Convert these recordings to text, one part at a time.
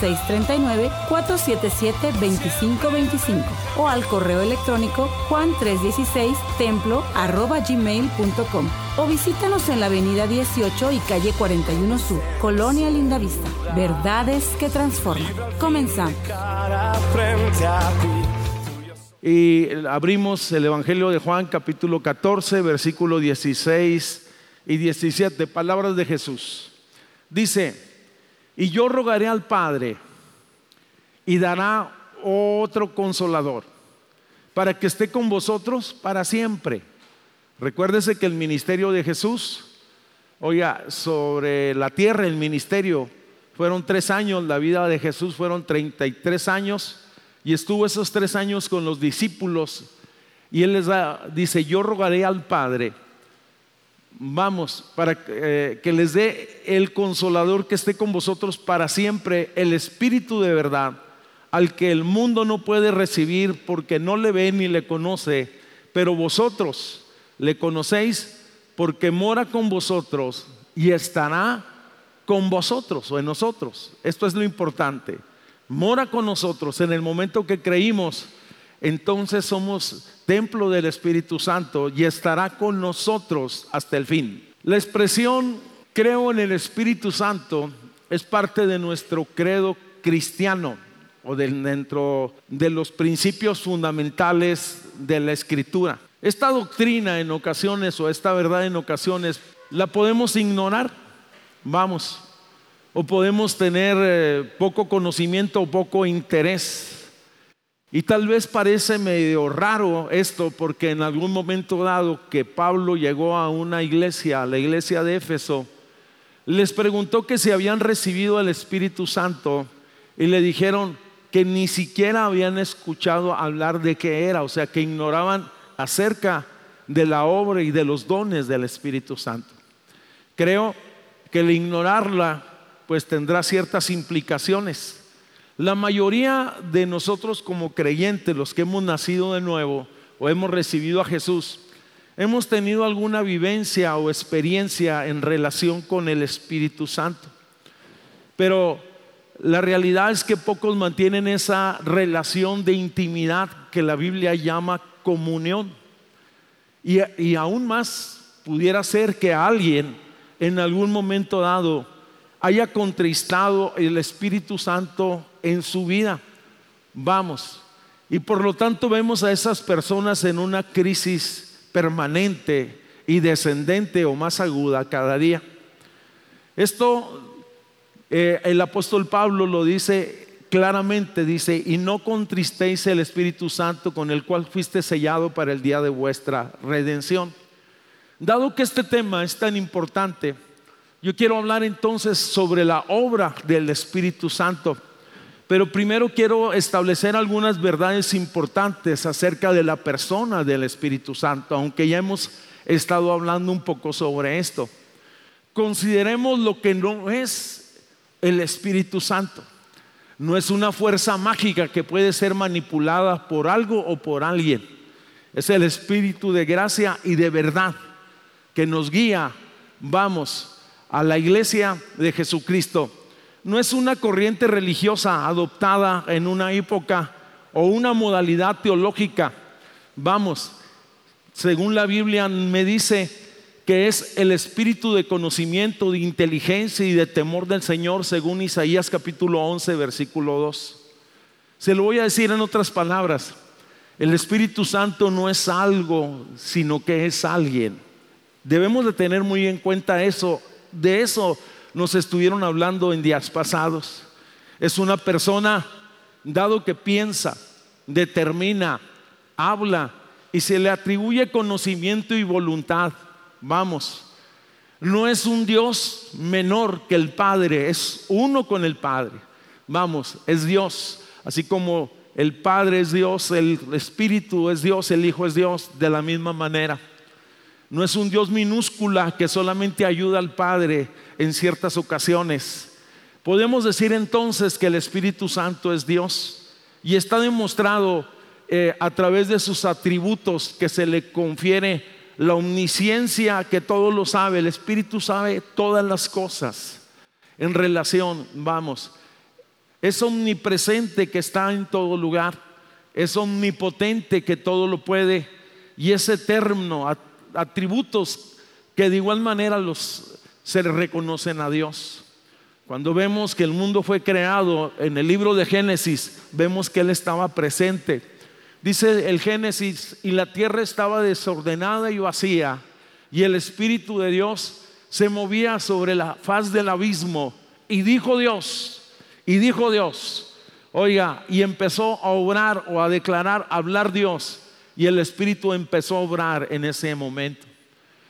639-477-2525 o al correo electrónico juan316templo gmail.com o visítanos en la avenida 18 y calle 41 Sur, Colonia Lindavista. Verdades que transforman. Comenzamos. Y abrimos el Evangelio de Juan capítulo 14, versículo 16 y 17, palabras de Jesús. Dice, y yo rogaré al Padre y dará otro consolador para que esté con vosotros para siempre. Recuérdese que el ministerio de Jesús, oiga, sobre la tierra, el ministerio, fueron tres años, la vida de Jesús fueron 33 años y estuvo esos tres años con los discípulos y él les dice, yo rogaré al Padre vamos, para eh, que les dé el consolador que esté con vosotros para siempre, el Espíritu de verdad, al que el mundo no puede recibir porque no le ve ni le conoce, pero vosotros le conocéis porque mora con vosotros y estará con vosotros o en nosotros. Esto es lo importante. Mora con nosotros en el momento que creímos entonces somos templo del Espíritu Santo y estará con nosotros hasta el fin. La expresión creo en el Espíritu Santo es parte de nuestro credo cristiano o dentro de los principios fundamentales de la escritura. Esta doctrina en ocasiones o esta verdad en ocasiones la podemos ignorar, vamos, o podemos tener eh, poco conocimiento o poco interés y tal vez parece medio raro esto porque en algún momento dado que Pablo llegó a una iglesia, a la iglesia de Éfeso, les preguntó que si habían recibido el Espíritu Santo y le dijeron que ni siquiera habían escuchado hablar de qué era, o sea, que ignoraban acerca de la obra y de los dones del Espíritu Santo. Creo que el ignorarla pues tendrá ciertas implicaciones. La mayoría de nosotros como creyentes, los que hemos nacido de nuevo o hemos recibido a Jesús, hemos tenido alguna vivencia o experiencia en relación con el Espíritu Santo. Pero la realidad es que pocos mantienen esa relación de intimidad que la Biblia llama comunión. Y, aún más pudiera ser que alguien en algún momento dado haya contristado el Espíritu Santo en su vida. Vamos. Y por lo tanto vemos a esas personas en una crisis permanente y descendente o más aguda cada día. Esto eh, el apóstol Pablo lo dice claramente, dice, y no contristéis el Espíritu Santo con el cual fuiste sellado para el día de vuestra redención. Dado que este tema es tan importante, yo quiero hablar entonces sobre la obra del Espíritu Santo. Pero primero quiero establecer algunas verdades importantes acerca de la persona del Espíritu Santo, aunque ya hemos estado hablando un poco sobre esto. Consideremos lo que no es el Espíritu Santo. No es una fuerza mágica que puede ser manipulada por algo o por alguien. Es el Espíritu de gracia y de verdad que nos guía, vamos, a la iglesia de Jesucristo no es una corriente religiosa adoptada en una época o una modalidad teológica. Vamos, según la Biblia me dice que es el espíritu de conocimiento, de inteligencia y de temor del Señor, según Isaías capítulo 11, versículo 2. Se lo voy a decir en otras palabras. El Espíritu Santo no es algo, sino que es alguien. Debemos de tener muy en cuenta eso. De eso nos estuvieron hablando en días pasados. Es una persona, dado que piensa, determina, habla y se le atribuye conocimiento y voluntad. Vamos, no es un Dios menor que el Padre, es uno con el Padre. Vamos, es Dios, así como el Padre es Dios, el Espíritu es Dios, el Hijo es Dios, de la misma manera. No es un Dios minúscula que solamente ayuda al Padre en ciertas ocasiones. Podemos decir entonces que el Espíritu Santo es Dios, y está demostrado eh, a través de sus atributos que se le confiere la omnisciencia que todo lo sabe, el Espíritu sabe todas las cosas en relación, vamos, es omnipresente que está en todo lugar, es omnipotente que todo lo puede y es eterno, atributos que de igual manera los, se le reconocen a Dios. Cuando vemos que el mundo fue creado en el libro de Génesis, vemos que Él estaba presente. Dice el Génesis, y la tierra estaba desordenada y vacía, y el Espíritu de Dios se movía sobre la faz del abismo. Y dijo Dios, y dijo Dios, oiga, y empezó a obrar o a declarar, a hablar Dios, y el Espíritu empezó a obrar en ese momento.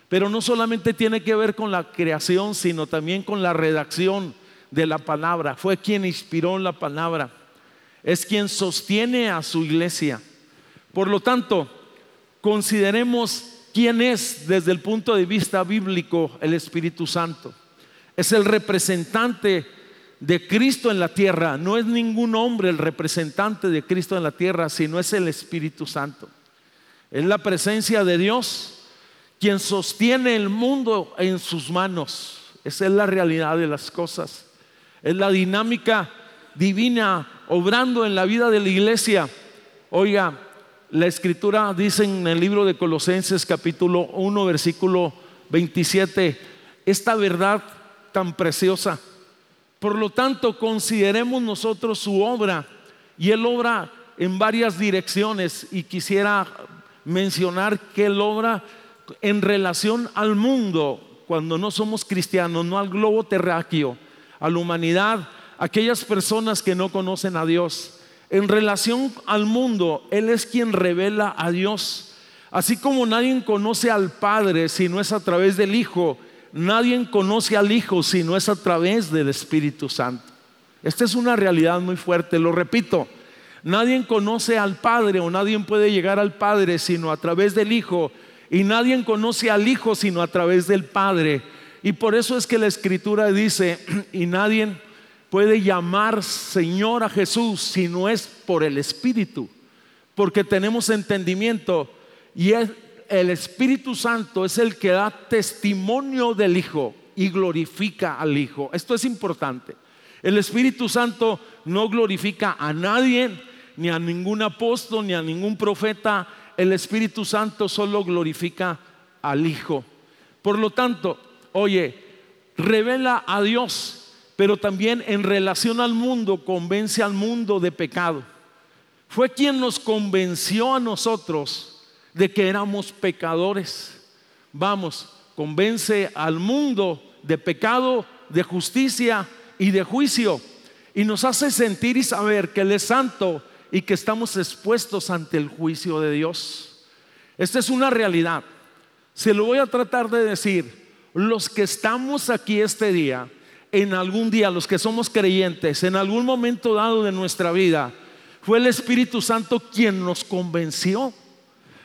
Pero no solamente tiene que ver con la creación, sino también con la redacción de la palabra. Fue quien inspiró la palabra. Es quien sostiene a su iglesia. Por lo tanto, consideremos quién es desde el punto de vista bíblico el Espíritu Santo. Es el representante de Cristo en la tierra. No es ningún hombre el representante de Cristo en la tierra, sino es el Espíritu Santo. Es la presencia de Dios quien sostiene el mundo en sus manos. Esa es la realidad de las cosas. Es la dinámica divina obrando en la vida de la iglesia. Oiga, la escritura dice en el libro de Colosenses capítulo 1 versículo 27, esta verdad tan preciosa. Por lo tanto, consideremos nosotros su obra y él obra en varias direcciones y quisiera mencionar que él obra en relación al mundo cuando no somos cristianos, no al globo terráqueo, a la humanidad, aquellas personas que no conocen a Dios. En relación al mundo, Él es quien revela a Dios. Así como nadie conoce al Padre si no es a través del Hijo, nadie conoce al Hijo si no es a través del Espíritu Santo. Esta es una realidad muy fuerte, lo repito. Nadie conoce al Padre o nadie puede llegar al Padre sino a través del Hijo. Y nadie conoce al Hijo sino a través del Padre. Y por eso es que la Escritura dice, y nadie puede llamar Señor a Jesús si no es por el Espíritu, porque tenemos entendimiento y el Espíritu Santo es el que da testimonio del Hijo y glorifica al Hijo. Esto es importante. El Espíritu Santo no glorifica a nadie, ni a ningún apóstol, ni a ningún profeta. El Espíritu Santo solo glorifica al Hijo. Por lo tanto, oye, revela a Dios pero también en relación al mundo convence al mundo de pecado. Fue quien nos convenció a nosotros de que éramos pecadores. Vamos, convence al mundo de pecado, de justicia y de juicio. Y nos hace sentir y saber que Él es santo y que estamos expuestos ante el juicio de Dios. Esta es una realidad. Se lo voy a tratar de decir. Los que estamos aquí este día, en algún día, los que somos creyentes, en algún momento dado de nuestra vida, fue el Espíritu Santo quien nos convenció.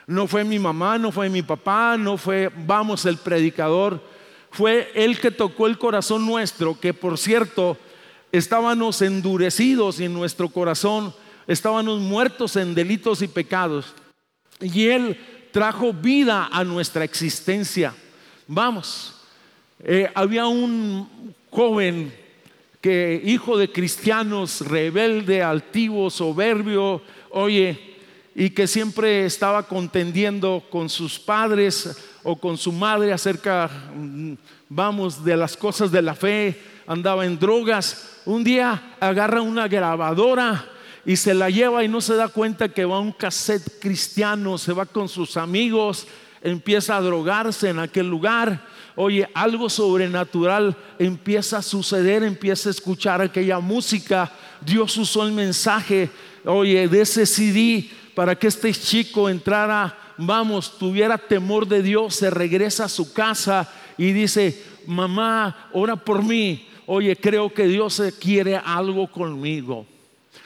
No fue mi mamá, no fue mi papá, no fue, vamos, el predicador. Fue Él que tocó el corazón nuestro, que por cierto, estábamos endurecidos en nuestro corazón, estábamos muertos en delitos y pecados. Y Él trajo vida a nuestra existencia. Vamos, eh, había un joven que hijo de cristianos, rebelde, altivo, soberbio, oye, y que siempre estaba contendiendo con sus padres o con su madre acerca, mm, vamos, de las cosas de la fe, andaba en drogas. Un día agarra una grabadora y se la lleva y no se da cuenta que va a un cassette cristiano, se va con sus amigos, empieza a drogarse en aquel lugar oye, algo sobrenatural empieza a suceder, empieza a escuchar aquella música. Dios usó el mensaje, oye, de ese CD para que este chico entrara, vamos, tuviera temor de Dios, se regresa a su casa y dice, mamá, ora por mí. Oye, creo que Dios quiere algo conmigo.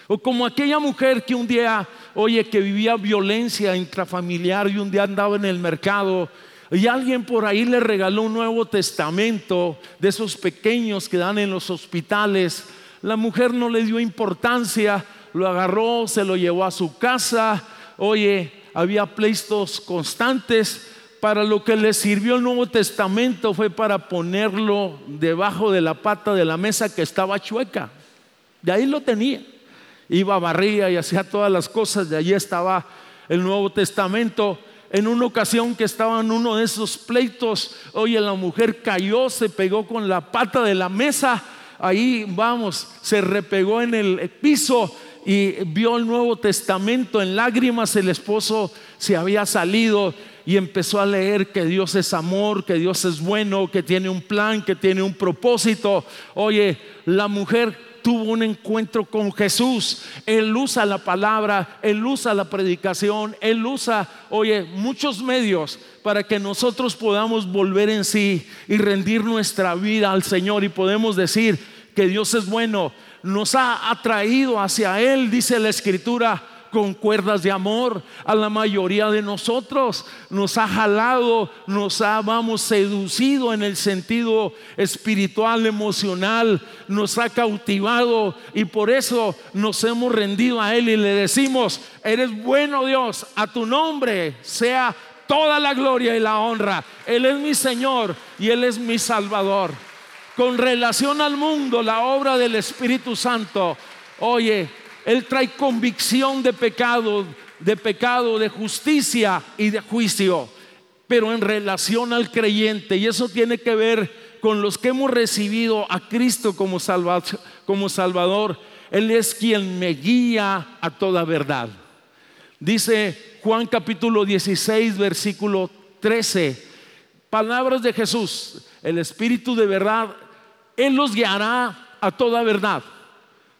O como aquella mujer que un día, oye, que vivía violencia intrafamiliar y un día andaba en el mercado y alguien por ahí le regaló un Nuevo Testamento de esos pequeños que dan en los hospitales. La mujer no le dio importancia, lo agarró, se lo llevó a su casa. Oye, había pleitos constantes. Para lo que le sirvió el Nuevo Testamento fue para ponerlo debajo de la pata de la mesa que estaba chueca. De ahí lo tenía. Iba, barría y hacía todas las cosas. De allí estaba el Nuevo Testamento. En una ocasión que estaba en uno de esos pleitos, oye, la mujer cayó, se pegó con la pata de la mesa. Ahí, vamos, se repegó en el piso y vio el Nuevo Testamento en lágrimas. El esposo se había salido y empezó a leer que Dios es amor, que Dios es bueno, que tiene un plan, que tiene un propósito. Oye, la mujer tuvo un encuentro con Jesús. Él usa la palabra, él usa la predicación, él usa, oye, muchos medios para que nosotros podamos volver en sí y rendir nuestra vida al Señor y podemos decir que Dios es bueno. Nos ha atraído hacia Él, dice la Escritura con cuerdas de amor a la mayoría de nosotros. Nos ha jalado, nos ha, seducido en el sentido espiritual, emocional, nos ha cautivado y por eso nos hemos rendido a Él y le decimos, eres bueno Dios, a tu nombre sea toda la gloria y la honra. Él es mi Señor y Él es mi Salvador. Con relación al mundo, la obra del Espíritu Santo, oye, él trae convicción de pecado, de pecado, de justicia y de juicio, pero en relación al creyente. Y eso tiene que ver con los que hemos recibido a Cristo como, como Salvador. Él es quien me guía a toda verdad. Dice Juan capítulo 16, versículo 13. Palabras de Jesús. El Espíritu de verdad, Él los guiará a toda verdad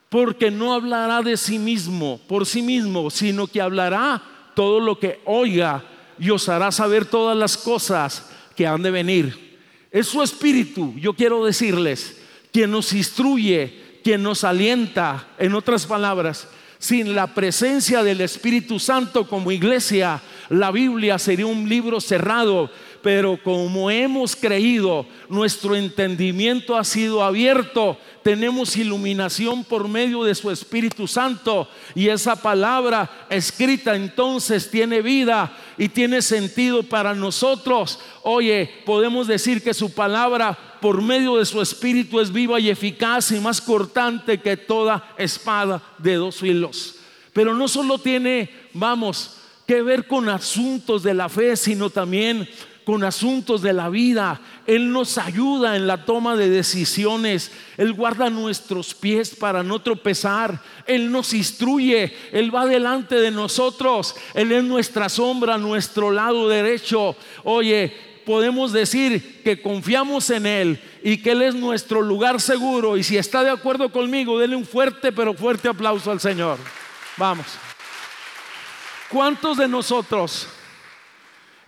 porque no hablará de sí mismo, por sí mismo, sino que hablará todo lo que oiga y os hará saber todas las cosas que han de venir. Es su espíritu, yo quiero decirles, quien nos instruye, quien nos alienta, en otras palabras, sin la presencia del Espíritu Santo como iglesia, la Biblia sería un libro cerrado pero como hemos creído, nuestro entendimiento ha sido abierto, tenemos iluminación por medio de su Espíritu Santo y esa palabra escrita entonces tiene vida y tiene sentido para nosotros. Oye, podemos decir que su palabra por medio de su Espíritu es viva y eficaz y más cortante que toda espada de dos filos. Pero no solo tiene, vamos, que ver con asuntos de la fe, sino también con asuntos de la vida. Él nos ayuda en la toma de decisiones. Él guarda nuestros pies para no tropezar. Él nos instruye. Él va delante de nosotros. Él es nuestra sombra, nuestro lado derecho. Oye, podemos decir que confiamos en Él y que Él es nuestro lugar seguro. Y si está de acuerdo conmigo, denle un fuerte pero fuerte aplauso al Señor. Vamos. ¿Cuántos de nosotros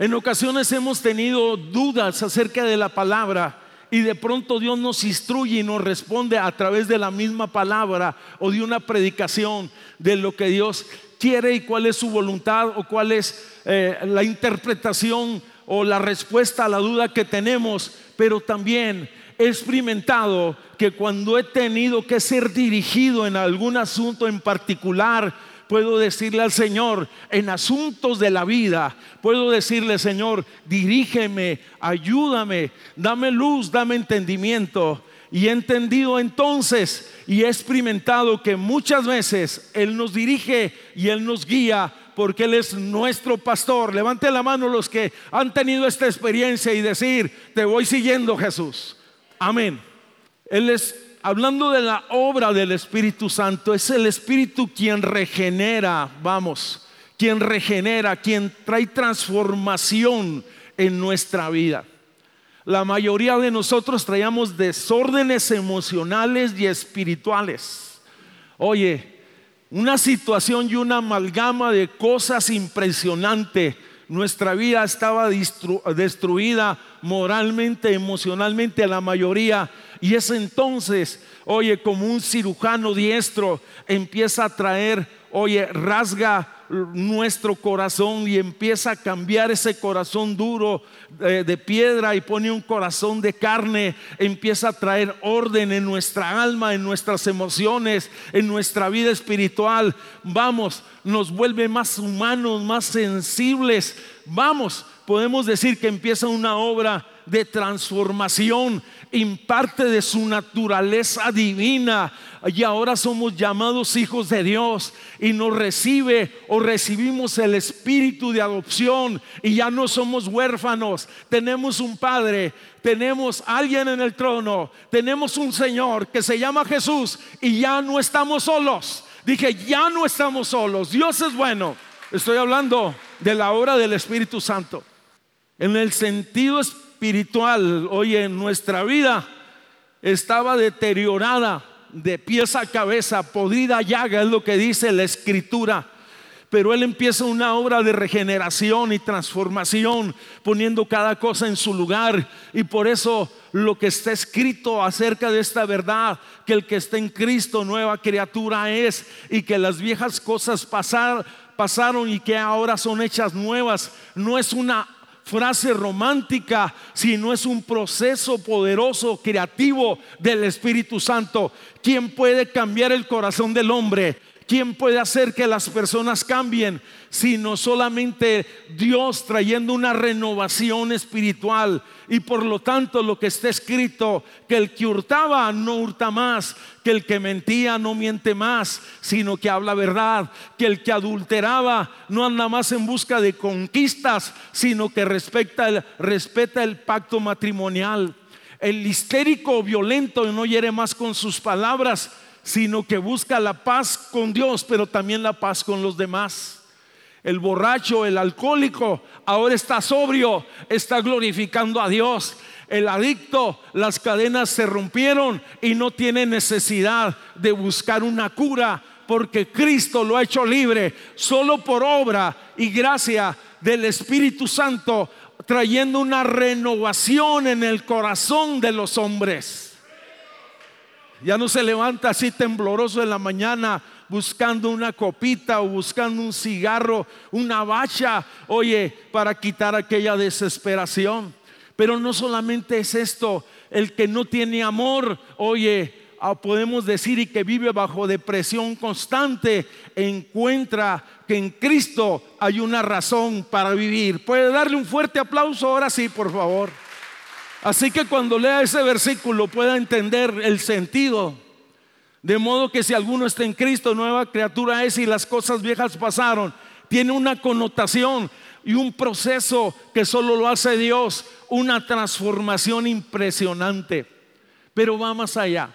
en ocasiones hemos tenido dudas acerca de la palabra y de pronto Dios nos instruye y nos responde a través de la misma palabra o de una predicación de lo que Dios quiere y cuál es su voluntad o cuál es eh, la interpretación o la respuesta a la duda que tenemos, pero también he experimentado que cuando he tenido que ser dirigido en algún asunto en particular, puedo decirle al Señor en asuntos de la vida, puedo decirle, Señor, dirígeme, ayúdame, dame luz, dame entendimiento. Y he entendido entonces y he experimentado que muchas veces Él nos dirige y Él nos guía porque Él es nuestro pastor. Levante la mano los que han tenido esta experiencia y decir, te voy siguiendo Jesús. Amén. Él es hablando de la obra del Espíritu Santo, es el Espíritu quien regenera, vamos, quien regenera, quien trae transformación en nuestra vida. La mayoría de nosotros traíamos desórdenes emocionales y espirituales. Oye, una situación y una amalgama de cosas impresionante. Nuestra vida estaba destruida moralmente, emocionalmente, la mayoría y es entonces, oye, como un cirujano diestro empieza a traer, oye, rasga nuestro corazón y empieza a cambiar ese corazón duro eh, de piedra y pone un corazón de carne, empieza a traer orden en nuestra alma, en nuestras emociones, en nuestra vida espiritual. Vamos, nos vuelve más humanos, más sensibles. Vamos, podemos decir que empieza una obra de transformación, imparte de su naturaleza divina y ahora somos llamados hijos de Dios y nos recibe o recibimos el espíritu de adopción y ya no somos huérfanos, tenemos un Padre, tenemos alguien en el trono, tenemos un Señor que se llama Jesús y ya no estamos solos. Dije, ya no estamos solos, Dios es bueno. Estoy hablando de la obra del Espíritu Santo. En el sentido espiritual oye, nuestra vida estaba deteriorada de pies a cabeza, podrida llaga, es lo que dice la escritura. Pero Él empieza una obra de regeneración y transformación, poniendo cada cosa en su lugar. Y por eso lo que está escrito acerca de esta verdad, que el que está en Cristo nueva criatura es, y que las viejas cosas pasaron y que ahora son hechas nuevas, no es una frase romántica, sino es un proceso poderoso, creativo del Espíritu Santo. ¿Quién puede cambiar el corazón del hombre? ¿Quién puede hacer que las personas cambien? Sino solamente Dios trayendo una renovación espiritual. Y por lo tanto lo que está escrito, que el que hurtaba no hurta más, que el que mentía no miente más, sino que habla verdad, que el que adulteraba no anda más en busca de conquistas, sino que respeta el, pacto matrimonial. El histérico violento no hiere más con sus palabras, sino que busca la paz con Dios, pero también la paz con los demás. El borracho, el alcohólico, ahora está sobrio, está glorificando a Dios. El adicto, las cadenas se rompieron y no tiene necesidad de buscar una cura porque Cristo lo ha hecho libre solo por obra y gracia del Espíritu Santo, trayendo una renovación en el corazón de los hombres. Ya no se levanta así tembloroso en la mañana buscando una copita o buscando un cigarro, una bacha, oye, para quitar aquella desesperación. Pero no solamente es esto, el que no tiene amor, oye, ah, podemos decir y que vive bajo depresión constante, encuentra que en Cristo hay una razón para vivir. ¿Puede darle un fuerte aplauso ahora sí, por favor? Así que cuando lea ese versículo pueda entender el sentido. De modo que si alguno está en Cristo, nueva criatura es y las cosas viejas pasaron. Tiene una connotación y un proceso que solo lo hace Dios, una transformación impresionante. Pero va más allá.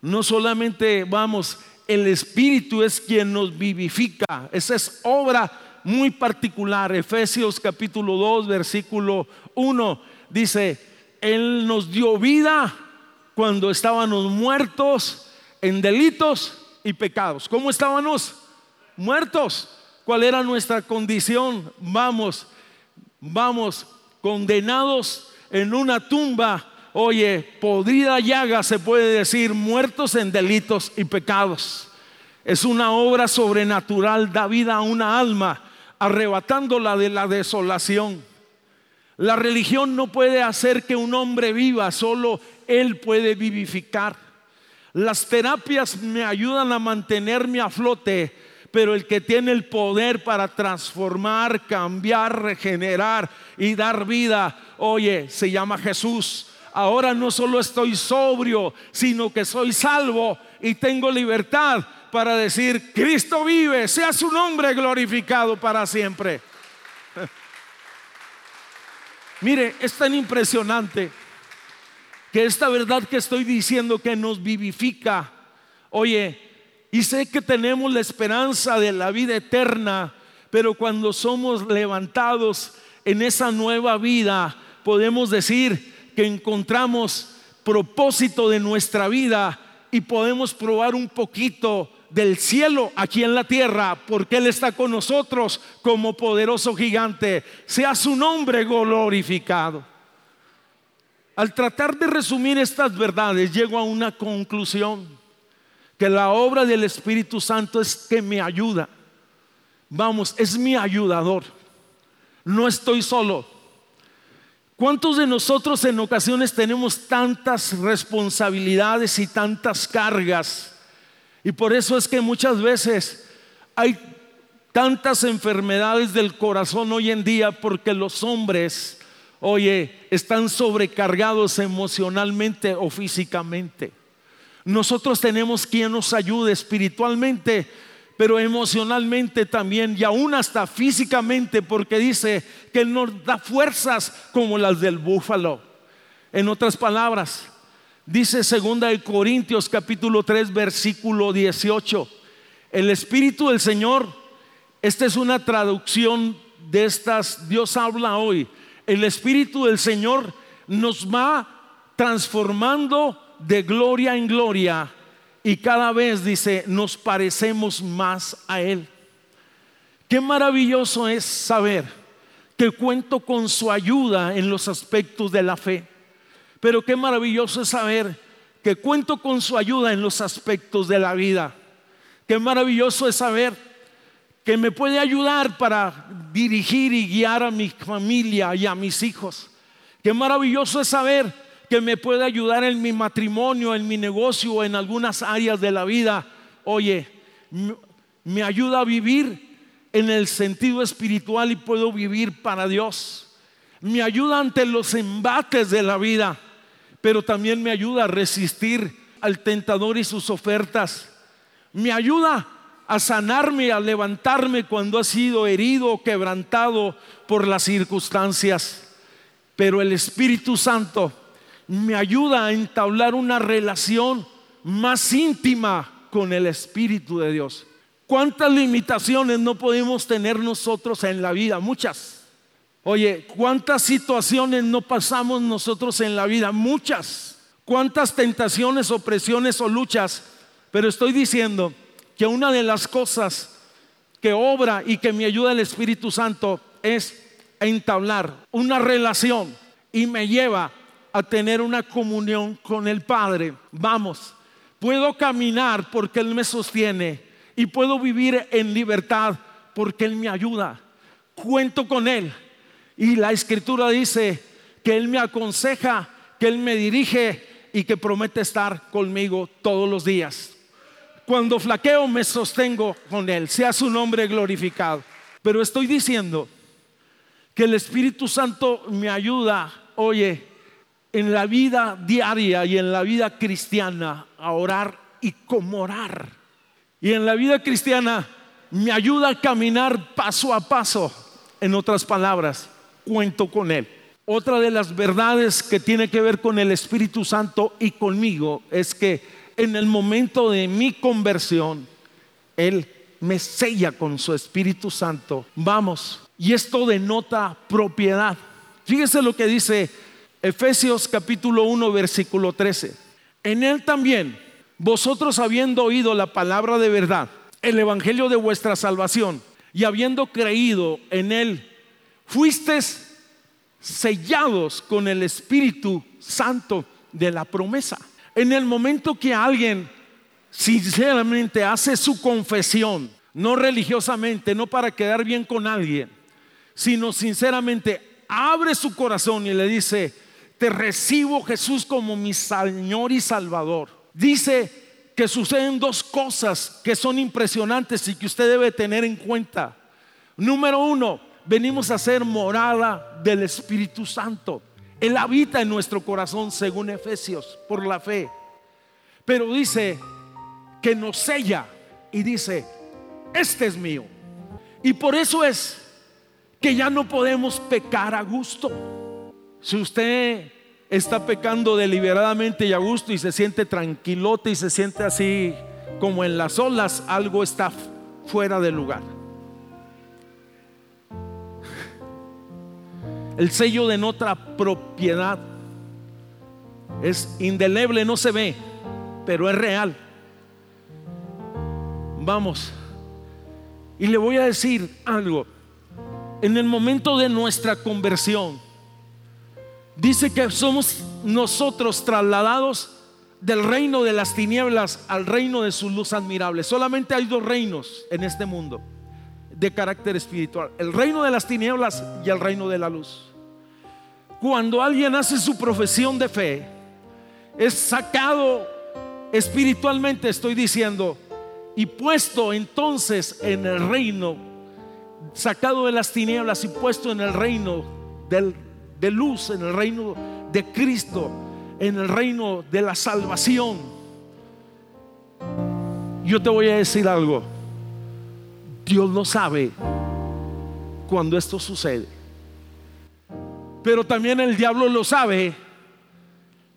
No solamente vamos, el Espíritu es quien nos vivifica. Esa es obra muy particular. Efesios capítulo 2, versículo 1 dice, él nos dio vida cuando estábamos muertos en delitos y pecados. ¿Cómo estábamos? Muertos. ¿Cuál era nuestra condición? Vamos, vamos, condenados en una tumba. Oye, podrida llaga se puede decir, muertos en delitos y pecados. Es una obra sobrenatural, da vida a una alma, arrebatándola de la desolación. La religión no puede hacer que un hombre viva, solo Él puede vivificar. Las terapias me ayudan a mantenerme a flote, pero el que tiene el poder para transformar, cambiar, regenerar y dar vida, oye, se llama Jesús. Ahora no solo estoy sobrio, sino que soy salvo y tengo libertad para decir, Cristo vive, sea su nombre glorificado para siempre. Mire, es tan impresionante que esta verdad que estoy diciendo que nos vivifica, oye, y sé que tenemos la esperanza de la vida eterna, pero cuando somos levantados en esa nueva vida, podemos decir que encontramos propósito de nuestra vida y podemos probar un poquito del cielo aquí en la tierra, porque Él está con nosotros como poderoso gigante. Sea su nombre glorificado. Al tratar de resumir estas verdades, llego a una conclusión, que la obra del Espíritu Santo es que me ayuda, Vamos, es mi ayudador. No estoy solo. ¿Cuántos de nosotros en ocasiones tenemos tantas responsabilidades y tantas cargas? Y por eso es que muchas veces hay tantas enfermedades del corazón hoy en día porque los hombres, oye, están sobrecargados emocionalmente o físicamente. Nosotros tenemos quien nos ayude espiritualmente, pero emocionalmente también y aún hasta físicamente, porque dice que nos da fuerzas como las del búfalo. En otras palabras, dice segunda de Corintios capítulo 3 versículo 18, el espíritu del Señor, esta es una traducción de estas, Dios habla hoy, el espíritu del Señor nos va transformando de gloria en gloria y cada vez dice, nos parecemos más a Él. Qué maravilloso es saber que cuento con su ayuda en los aspectos de la fe. Pero qué maravilloso es saber que cuento con su ayuda en los aspectos de la vida. Qué maravilloso es saber que me puede ayudar para dirigir y guiar a mi familia y a mis hijos. Qué maravilloso es saber que me puede ayudar en mi matrimonio, en mi negocio en algunas áreas de la vida. Oye, me ayuda a vivir en el sentido espiritual y puedo vivir para Dios. Me ayuda ante los embates de la vida, pero también me ayuda a resistir al tentador y sus ofertas. Me ayuda a sanarme, a levantarme cuando ha sido herido o quebrantado por las circunstancias. Pero el Espíritu Santo me ayuda a entablar una relación más íntima con el Espíritu de Dios. ¿Cuántas limitaciones no podemos tener nosotros en la vida? Muchas. Oye, ¿cuántas situaciones no pasamos nosotros en la vida? Muchas. ¿Cuántas tentaciones, opresiones o luchas? Pero estoy diciendo que una de las cosas que obra y que me ayuda el Espíritu Santo es entablar una relación y me lleva a tener una comunión con el Padre. Vamos, puedo caminar porque Él me sostiene y puedo vivir en libertad porque Él me ayuda. Cuento con Él. Y la escritura dice que Él me aconseja, que Él me dirige y que promete estar conmigo todos los días. Cuando flaqueo me sostengo con Él, sea su nombre glorificado. Pero estoy diciendo que el Espíritu Santo me ayuda, oye, en la vida diaria y en la vida cristiana a orar y como orar. Y en la vida cristiana me ayuda a caminar paso a paso. En otras palabras, cuento con Él. Otra de las verdades que tiene que ver con el Espíritu Santo y conmigo es que en el momento de mi conversión, Él me sella con su Espíritu Santo. Vamos, y esto denota propiedad. Fíjese lo que dice Efesios capítulo 1, versículo 13. En él también, vosotros habiendo oído la palabra de verdad, el evangelio de vuestra salvación, y habiendo creído en él, fuisteis sellados con el Espíritu Santo de la promesa. En el momento que alguien sinceramente hace su confesión, no religiosamente, no para quedar bien con alguien, sino sinceramente abre su corazón y le dice, te recibo Jesús como mi Señor y Salvador. Dice que suceden dos cosas que son impresionantes y que usted debe tener en cuenta. Número uno, venimos a ser morada del Espíritu Santo. Él habita en nuestro corazón según Efesios por la fe. Pero dice que nos sella y dice, este es mío. Y por eso es que ya no podemos pecar a gusto. Si usted está pecando deliberadamente y a gusto y se siente tranquilote y se siente así como en las olas, algo está fuera de lugar. El sello denota propiedad. Es indeleble, no se ve, pero es real. Vamos. Y le voy a decir algo. En el momento de nuestra conversión, dice que somos nosotros trasladados del reino de las tinieblas al reino de su luz admirable. Solamente hay dos reinos en este mundo. De carácter espiritual, el reino de las tinieblas y el reino de la luz. Cuando alguien hace su profesión de fe, es sacado espiritualmente, estoy diciendo, y puesto entonces en el reino, sacado de las tinieblas y puesto en el reino de luz, en el reino de Cristo, en el reino de la salvación. Yo te voy a decir algo. Dios lo sabe cuando esto sucede. Pero también el diablo lo sabe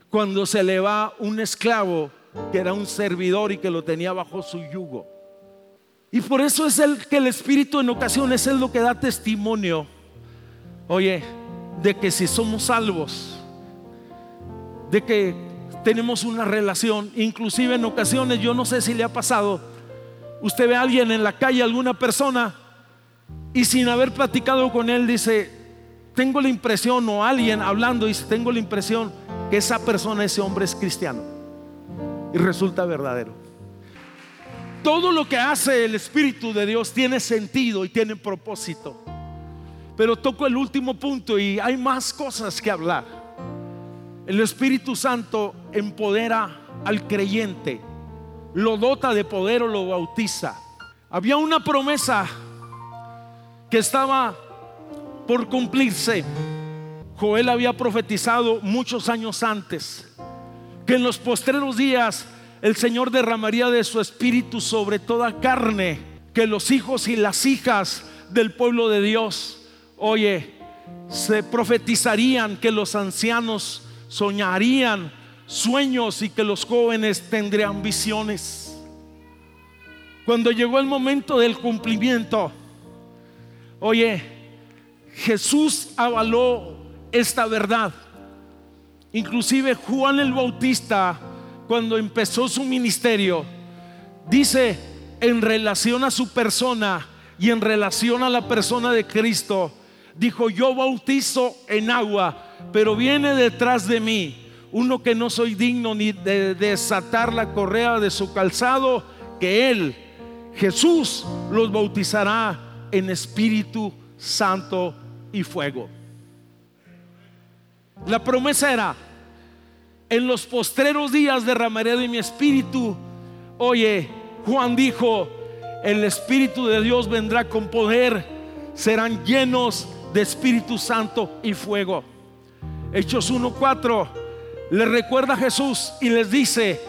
cuando se le va un esclavo que era un servidor y que lo tenía bajo su yugo. Y por eso es el que el Espíritu en ocasiones es lo que da testimonio, oye, de que si somos salvos, de que tenemos una relación, inclusive en ocasiones, yo no sé si le ha pasado, Usted ve a alguien en la calle, alguna persona, y sin haber platicado con él dice, tengo la impresión, o alguien hablando, dice, tengo la impresión que esa persona, ese hombre es cristiano. Y resulta verdadero. Todo lo que hace el Espíritu de Dios tiene sentido y tiene propósito. Pero toco el último punto y hay más cosas que hablar. El Espíritu Santo empodera al creyente lo dota de poder o lo bautiza. Había una promesa que estaba por cumplirse. Joel había profetizado muchos años antes que en los postreros días el Señor derramaría de su espíritu sobre toda carne, que los hijos y las hijas del pueblo de Dios, oye, se profetizarían, que los ancianos soñarían, sueños y que los jóvenes tendrían visiones. Cuando llegó el momento del cumplimiento, oye, Jesús avaló esta verdad. Inclusive Juan el Bautista, cuando empezó su ministerio, dice en relación a su persona y en relación a la persona de Cristo, dijo, yo bautizo en agua, pero viene detrás de mí uno que no soy digno ni de desatar la correa de su calzado, que Él, Jesús, los bautizará en Espíritu Santo y fuego. La promesa era, en los postreros días derramaré de mi espíritu. Oye, Juan dijo, el Espíritu de Dios vendrá con poder, serán llenos de Espíritu Santo y fuego. Hechos 1.4 les recuerda a Jesús y les dice,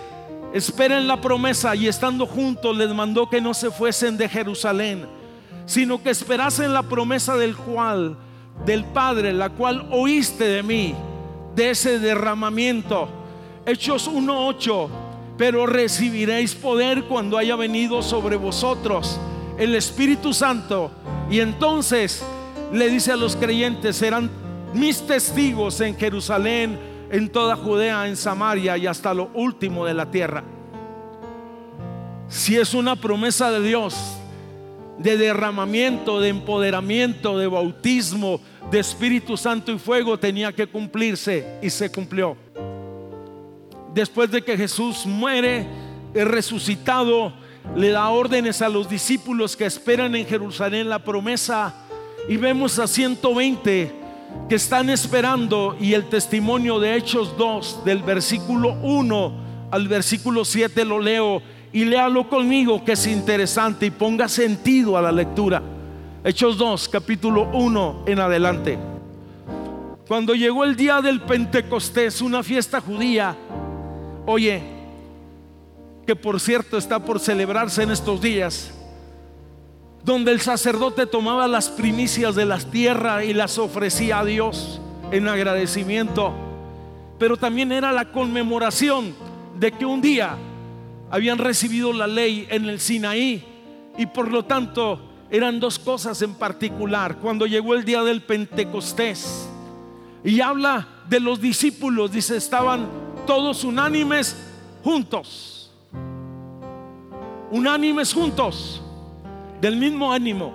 esperen la promesa y estando juntos les mandó que no se fuesen de Jerusalén, sino que esperasen la promesa del cual, del Padre, la cual oíste de mí, de ese derramamiento. Hechos 1.8, pero recibiréis poder cuando haya venido sobre vosotros el Espíritu Santo. Y entonces le dice a los creyentes, serán mis testigos en Jerusalén, en toda Judea, en Samaria y hasta lo último de la tierra. Si es una promesa de Dios, de derramamiento, de empoderamiento, de bautismo, de Espíritu Santo y fuego, tenía que cumplirse y se cumplió. Después de que Jesús muere, es resucitado, le da órdenes a los discípulos que esperan en Jerusalén la promesa y vemos a 120 que están esperando y el testimonio de Hechos 2 del versículo 1 al versículo 7 lo leo y léalo conmigo que es interesante y ponga sentido a la lectura. Hechos 2, capítulo 1 en adelante. Cuando llegó el día del Pentecostés, una fiesta judía, oye, que por cierto está por celebrarse en estos días, donde el sacerdote tomaba las primicias de las tierras y las ofrecía a Dios en agradecimiento. Pero también era la conmemoración de que un día habían recibido la ley en el Sinaí y por lo tanto eran dos cosas en particular. Cuando llegó el día del Pentecostés y habla de los discípulos, dice, estaban todos unánimes juntos. Unánimes juntos del mismo ánimo,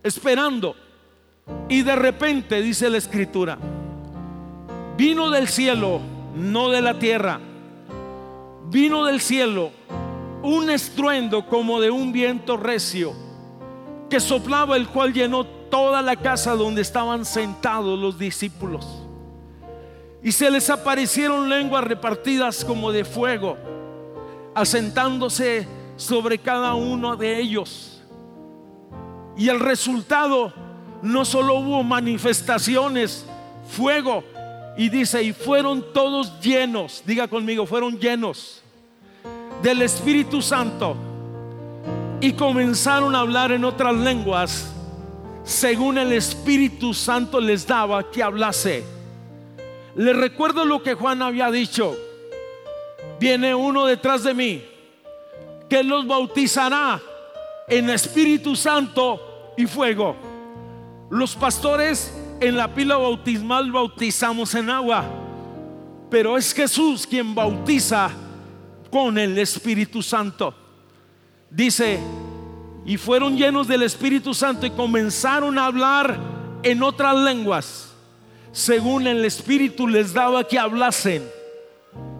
esperando. Y de repente, dice la escritura, vino del cielo, no de la tierra, vino del cielo un estruendo como de un viento recio, que soplaba, el cual llenó toda la casa donde estaban sentados los discípulos. Y se les aparecieron lenguas repartidas como de fuego, asentándose sobre cada uno de ellos. Y el resultado no solo hubo manifestaciones, fuego, y dice, y fueron todos llenos, diga conmigo, fueron llenos del Espíritu Santo y comenzaron a hablar en otras lenguas según el Espíritu Santo les daba que hablase. Les recuerdo lo que Juan había dicho. Viene uno detrás de mí que los bautizará en Espíritu Santo y fuego. Los pastores en la pila bautismal bautizamos en agua, pero es Jesús quien bautiza con el Espíritu Santo. Dice, y fueron llenos del Espíritu Santo y comenzaron a hablar en otras lenguas, según el Espíritu les daba que hablasen.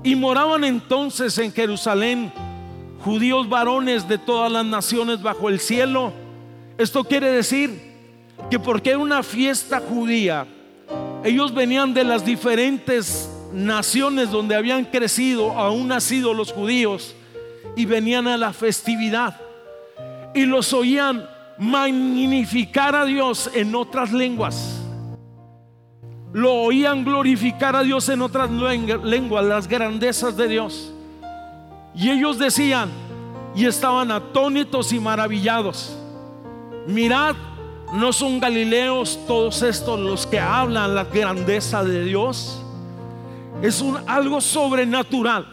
Y moraban entonces en Jerusalén judíos varones de todas las naciones bajo el cielo. Esto quiere decir que porque era una fiesta judía, ellos venían de las diferentes naciones donde habían crecido, aún nacido los judíos, y venían a la festividad y los oían magnificar a Dios en otras lenguas. Lo oían glorificar a Dios en otras lenguas, las grandezas de Dios. Y ellos decían, y estaban atónitos y maravillados, mirad, no son galileos todos estos los que hablan la grandeza de Dios. Es un, algo sobrenatural,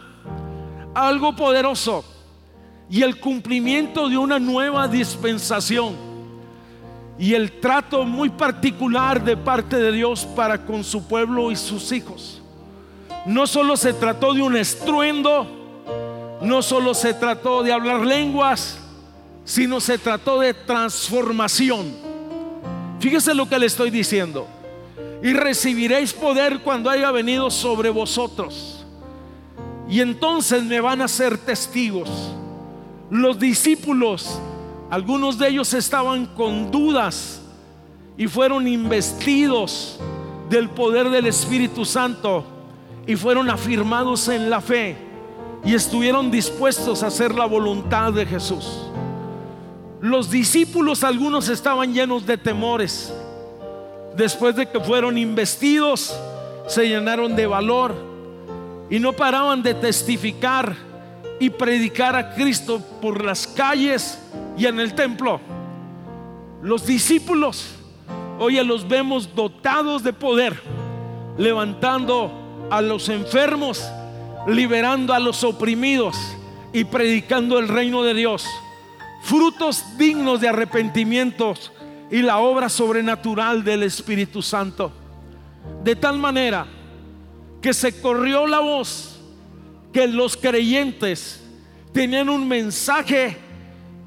algo poderoso y el cumplimiento de una nueva dispensación y el trato muy particular de parte de Dios para con su pueblo y sus hijos. No solo se trató de un estruendo, no solo se trató de hablar lenguas, sino se trató de transformación. Fíjese lo que le estoy diciendo. Y recibiréis poder cuando haya venido sobre vosotros. Y entonces me van a ser testigos los discípulos, algunos de ellos estaban con dudas y fueron investidos del poder del Espíritu Santo y fueron afirmados en la fe y estuvieron dispuestos a hacer la voluntad de Jesús. Los discípulos, algunos estaban llenos de temores. Después de que fueron investidos, se llenaron de valor y no paraban de testificar y predicar a Cristo por las calles y en el templo. Los discípulos, hoy los vemos dotados de poder, levantando a los enfermos, liberando a los oprimidos y predicando el reino de Dios. Frutos dignos de arrepentimientos y la obra sobrenatural del Espíritu Santo. De tal manera que se corrió la voz que los creyentes tenían un mensaje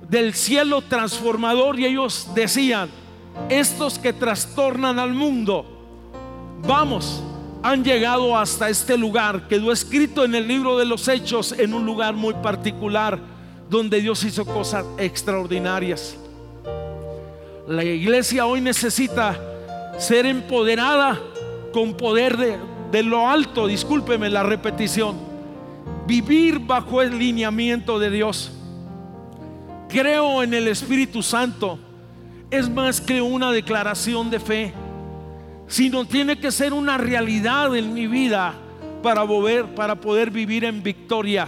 del cielo transformador y ellos decían, estos que trastornan al mundo, vamos, han llegado hasta este lugar, quedó escrito en el libro de los hechos en un lugar muy particular donde Dios hizo cosas extraordinarias. La iglesia hoy necesita ser empoderada con poder de, lo alto, discúlpeme la repetición vivir bajo el lineamiento de Dios. Creo en el Espíritu Santo. Es más que una declaración de fe, sino tiene que ser una realidad en mi vida para, volver, para poder vivir en victoria.